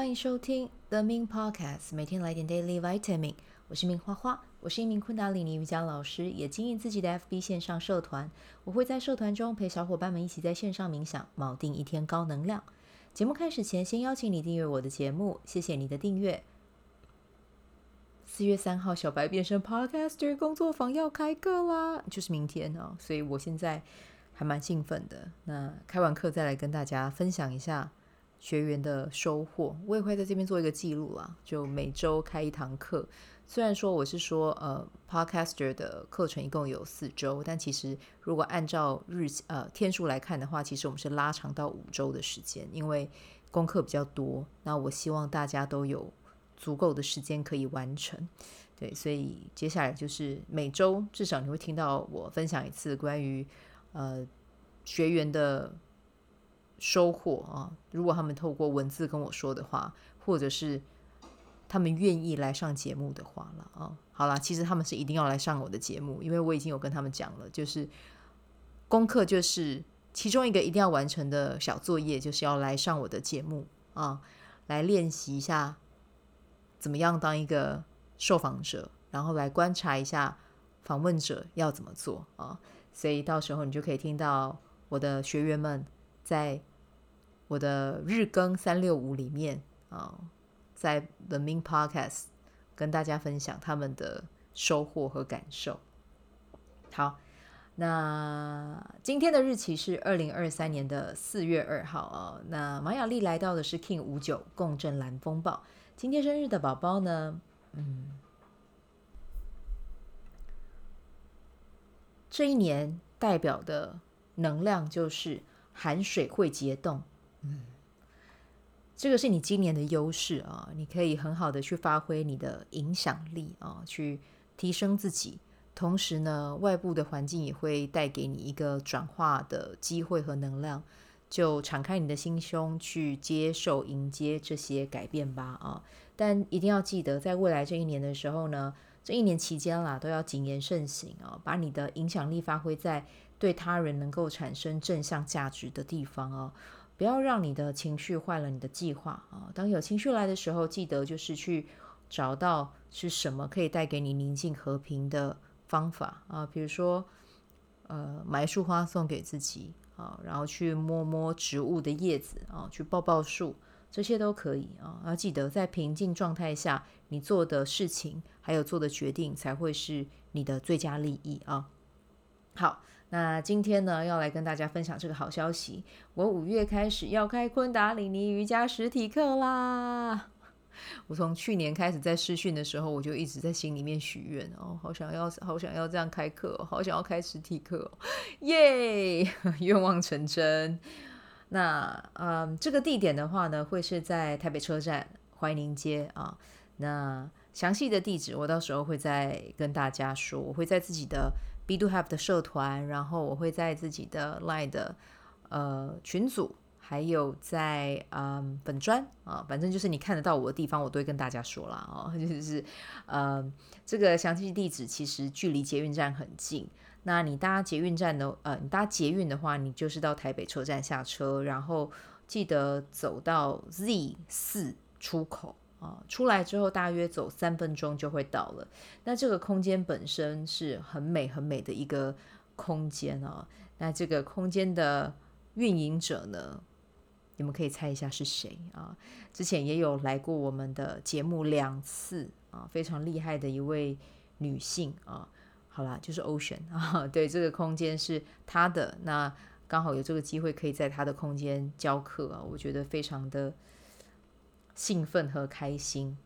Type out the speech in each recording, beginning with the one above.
欢迎收听 The Min Podcast，每天来点 Daily Vitamin。我是明花花，我是一名昆达里尼瑜伽老师，也经营自己的 FB 线上社团。我会在社团中陪小伙伴们一起在线上冥想，锚定一天高能量。节目开始前，先邀请你订阅我的节目，谢谢你的订阅。四月三号，小白变身 Podcaster 工作坊要开课啦，就是明天哦，所以我现在还蛮兴奋的。那开完课再来跟大家分享一下。学员的收获，我也会在这边做一个记录啦。就每周开一堂课，虽然说我是说，呃，Podcaster 的课程一共有四周，但其实如果按照日呃天数来看的话，其实我们是拉长到五周的时间，因为功课比较多。那我希望大家都有足够的时间可以完成，对，所以接下来就是每周至少你会听到我分享一次关于呃学员的。收获啊！如果他们透过文字跟我说的话，或者是他们愿意来上节目的话了啊，好啦，其实他们是一定要来上我的节目，因为我已经有跟他们讲了，就是功课就是其中一个一定要完成的小作业，就是要来上我的节目啊，来练习一下怎么样当一个受访者，然后来观察一下访问者要怎么做啊，所以到时候你就可以听到我的学员们在。我的日更三六五里面啊，在 The Min Podcast 跟大家分享他们的收获和感受。好，那今天的日期是二零二三年的四月二号啊。那马雅丽来到的是 King 五九共振蓝风暴。今天生日的宝宝呢，嗯，这一年代表的能量就是寒水会结冻。嗯，这个是你今年的优势啊，你可以很好的去发挥你的影响力啊，去提升自己。同时呢，外部的环境也会带给你一个转化的机会和能量，就敞开你的心胸去接受、迎接这些改变吧啊！但一定要记得，在未来这一年的时候呢，这一年期间啦，都要谨言慎行啊，把你的影响力发挥在对他人能够产生正向价值的地方啊。不要让你的情绪坏了你的计划啊！当有情绪来的时候，记得就是去找到是什么可以带给你宁静和平的方法啊，比如说，呃，买一束花送给自己啊，然后去摸摸植物的叶子啊，去抱抱树，这些都可以啊。要记得在平静状态下，你做的事情还有做的决定才会是你的最佳利益啊。好。那今天呢，要来跟大家分享这个好消息。我五月开始要开昆达里尼瑜伽实体课啦！我从去年开始在试训的时候，我就一直在心里面许愿哦，好想要，好想要这样开课哦，好想要开实体课，耶！愿望成真。那嗯，这个地点的话呢，会是在台北车站怀宁街啊。那详细的地址我到时候会再跟大家说，我会在自己的。B Do Have 的社团，然后我会在自己的 Line 的呃群组，还有在嗯本专啊，反正就是你看得到我的地方，我都会跟大家说啦。哦，就是呃这个详细地址其实距离捷运站很近，那你搭捷运站的呃你搭捷运的话，你就是到台北车站下车，然后记得走到 Z 四出口。啊，出来之后大约走三分钟就会到了。那这个空间本身是很美很美的一个空间啊。那这个空间的运营者呢，你们可以猜一下是谁啊？之前也有来过我们的节目两次啊，非常厉害的一位女性啊。好啦，就是 Ocean 啊，对，这个空间是她的。那刚好有这个机会可以在她的空间教课啊，我觉得非常的。兴奋和开心。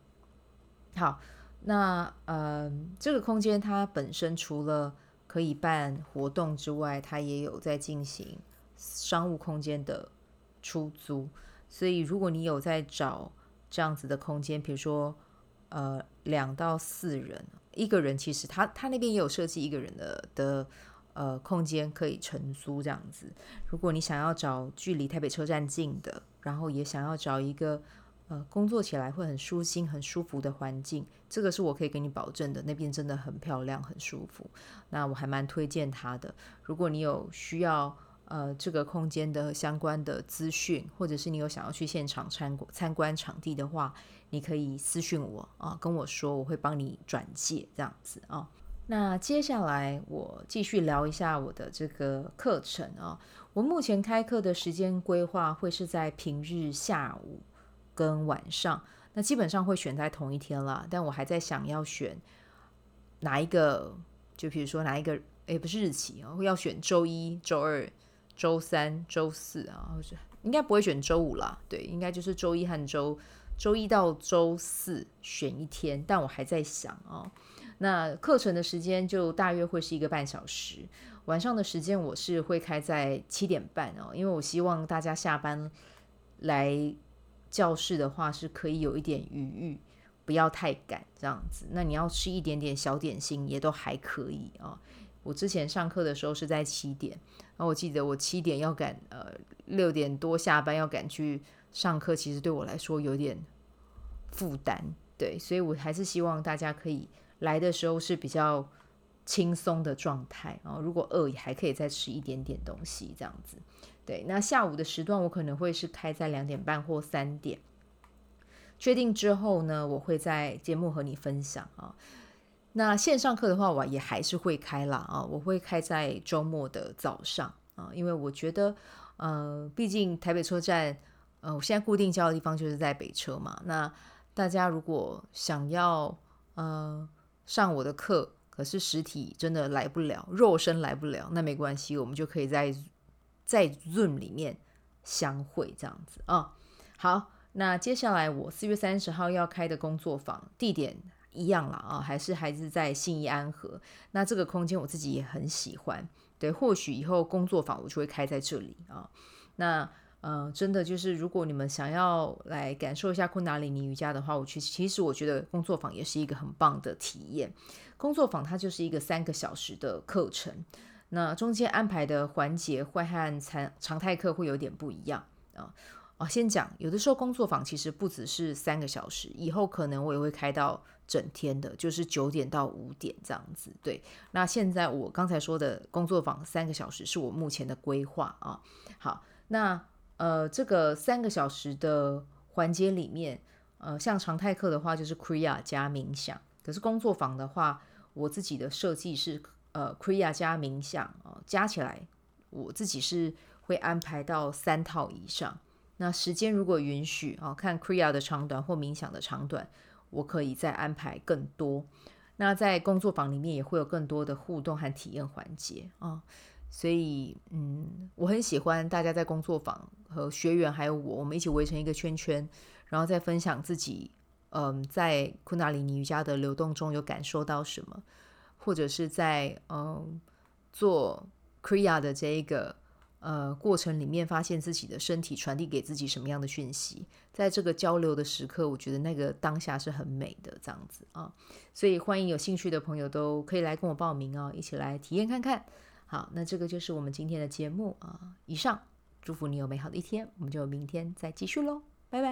好，那呃，这个空间它本身除了可以办活动之外，它也有在进行商务空间的出租。所以，如果你有在找这样子的空间，比如说呃两到四人，一个人其实他他那边也有设计一个人的的呃空间可以承租这样子。如果你想要找距离台北车站近的，然后也想要找一个。呃，工作起来会很舒心、很舒服的环境，这个是我可以给你保证的。那边真的很漂亮、很舒服。那我还蛮推荐它的。如果你有需要呃这个空间的相关的资讯，或者是你有想要去现场参观参观场地的话，你可以私信我啊，跟我说，我会帮你转介这样子啊。那接下来我继续聊一下我的这个课程啊。我目前开课的时间规划会是在平日下午跟晚上，那基本上会选在同一天啦。但我还在想要选哪一个，就比如说哪一个，诶，不是日期啊，要选周一、周二、周三、周四啊，或者应该不会选周五啦。对，应该就是周一和周周一到周四选一天，但我还在想啊。那课程的时间就大约会是一个半小时。晚上的时间我是会开在七点半哦，因为我希望大家下班来教室的话是可以有一点余裕，不要太赶这样子。那你要吃一点点小点心也都还可以啊。我之前上课的时候是在七点，然后我记得我七点要赶呃六点多下班要赶去上课，其实对我来说有点负担，对，所以我还是希望大家可以来的时候是比较。轻松的状态啊，如果饿也还可以再吃一点点东西，这样子。对，那下午的时段我可能会是开在两点半或三点。确定之后呢，我会在节目和你分享啊。那线上课的话，我也还是会开啦啊，我会开在周末的早上啊，因为我觉得，呃，毕竟台北车站，呃，我现在固定教的地方就是在北车嘛。那大家如果想要呃上我的课，可是实体真的来不了，肉身来不了，那没关系，我们就可以在在 Zoom 里面相会这样子啊、好，那接下来我四月三十号要开的工作坊地点一样了啊，还是还是在信义安和。那这个空间我自己也很喜欢，对，或许以后工作坊我就会开在这里啊。那。嗯、呃，真的就是，如果你们想要来感受一下昆达里尼瑜伽的话，我其实其实我觉得工作坊也是一个很棒的体验。工作坊它就是一个三个小时的课程，那中间安排的环节会和常常态课会有点不一样啊。哦，先讲，有的时候工作坊其实不只是三个小时，以后可能我也会开到整天的，就是九点到五点这样子。对，那现在我刚才说的工作坊三个小时是我目前的规划啊。好，那。呃，这个三个小时的环节里面，呃，像常态课的话就是 Kriya 加冥想，可是工作坊的话，我自己的设计是呃 Kriya 加冥想啊，加起来我自己是会安排到三套以上。那时间如果允许啊，看 Kriya 的长短或冥想的长短，我可以再安排更多。那在工作坊里面也会有更多的互动和体验环节啊。所以，嗯，我很喜欢大家在工作坊和学员还有我，我们一起围成一个圈圈，然后再分享自己，嗯，在昆达里尼瑜伽的流动中有感受到什么，或者是在嗯做 Kriya 的这一个呃过程里面，发现自己的身体传递给自己什么样的讯息，在这个交流的时刻，我觉得那个当下是很美的，这样子啊。所以，欢迎有兴趣的朋友都可以来跟我报名哦，一起来体验看看。好，那这个就是我们今天的节目啊。以上，祝福你有美好的一天，我们就明天再继续喽，拜拜。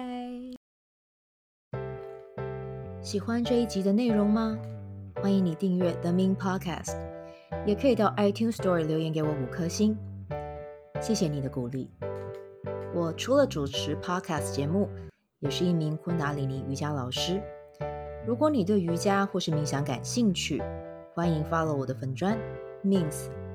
喜欢这一集的内容吗？欢迎你订阅 The Min Podcast，也可以到 iTunes Store 留言给我五颗星，谢谢你的鼓励。我除了主持 Podcast 节目，也是一名昆达里尼瑜伽老师。如果你对瑜伽或是冥想感兴趣，欢迎 follow 我的粉砖 Mins。